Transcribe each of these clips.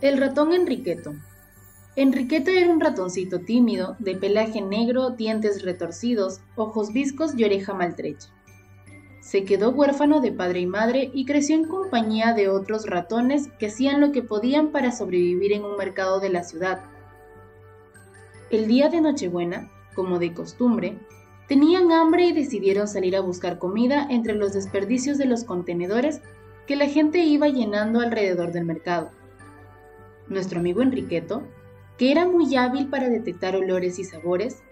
El ratón Enriqueto. Enriqueto era un ratoncito tímido, de pelaje negro, dientes retorcidos, ojos viscos y oreja maltrecha. Se quedó huérfano de padre y madre y creció en compañía de otros ratones que hacían lo que podían para sobrevivir en un mercado de la ciudad. El día de Nochebuena, como de costumbre, tenían hambre y decidieron salir a buscar comida entre los desperdicios de los contenedores que la gente iba llenando alrededor del mercado. Nuestro amigo Enriqueto, que era muy hábil para detectar olores y sabores,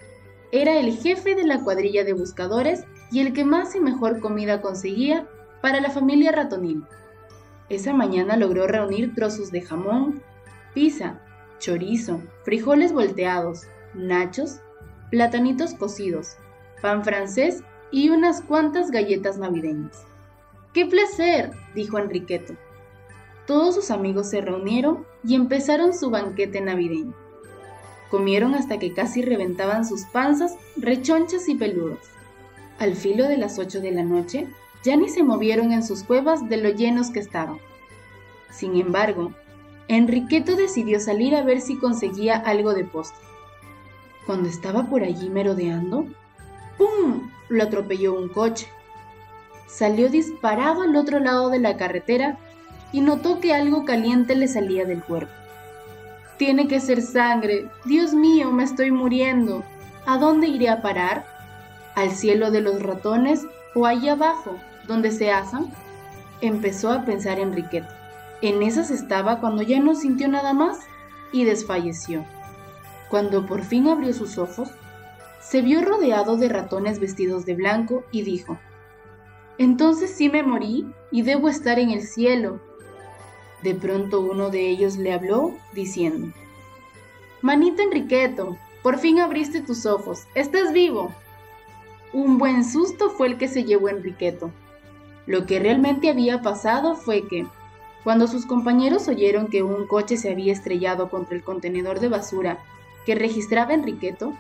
era el jefe de la cuadrilla de buscadores y el que más y mejor comida conseguía para la familia ratonil. Esa mañana logró reunir trozos de jamón, pizza, chorizo, frijoles volteados, nachos, platanitos cocidos, pan francés y unas cuantas galletas navideñas. ¡Qué placer! dijo Enriqueto. Todos sus amigos se reunieron y empezaron su banquete navideño. Comieron hasta que casi reventaban sus panzas, rechonchas y peludas. Al filo de las ocho de la noche, ya ni se movieron en sus cuevas de lo llenos que estaban. Sin embargo, Enriqueto decidió salir a ver si conseguía algo de postre. Cuando estaba por allí merodeando, ¡pum! lo atropelló un coche. Salió disparado al otro lado de la carretera y notó que algo caliente le salía del cuerpo. Tiene que ser sangre. Dios mío, me estoy muriendo. ¿A dónde iré a parar? ¿Al cielo de los ratones o allá abajo, donde se asan? Empezó a pensar Enriqueta. En esas estaba cuando ya no sintió nada más y desfalleció. Cuando por fin abrió sus ojos, se vio rodeado de ratones vestidos de blanco y dijo, Entonces sí me morí y debo estar en el cielo, de pronto uno de ellos le habló diciendo, Manito Enriqueto, por fin abriste tus ojos, estás vivo. Un buen susto fue el que se llevó Enriqueto. Lo que realmente había pasado fue que, cuando sus compañeros oyeron que un coche se había estrellado contra el contenedor de basura que registraba Enriqueto,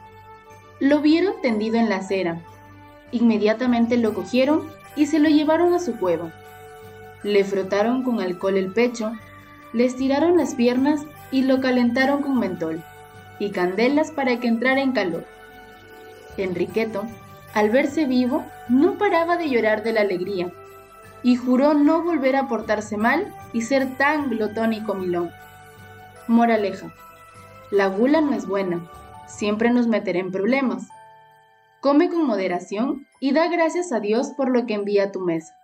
lo vieron tendido en la acera. Inmediatamente lo cogieron y se lo llevaron a su cueva. Le frotaron con alcohol el pecho, le estiraron las piernas y lo calentaron con mentol y candelas para que entrara en calor. Enriqueto, al verse vivo, no paraba de llorar de la alegría y juró no volver a portarse mal y ser tan glotón y comilón. Moraleja. La gula no es buena, siempre nos meterá en problemas. Come con moderación y da gracias a Dios por lo que envía a tu mesa.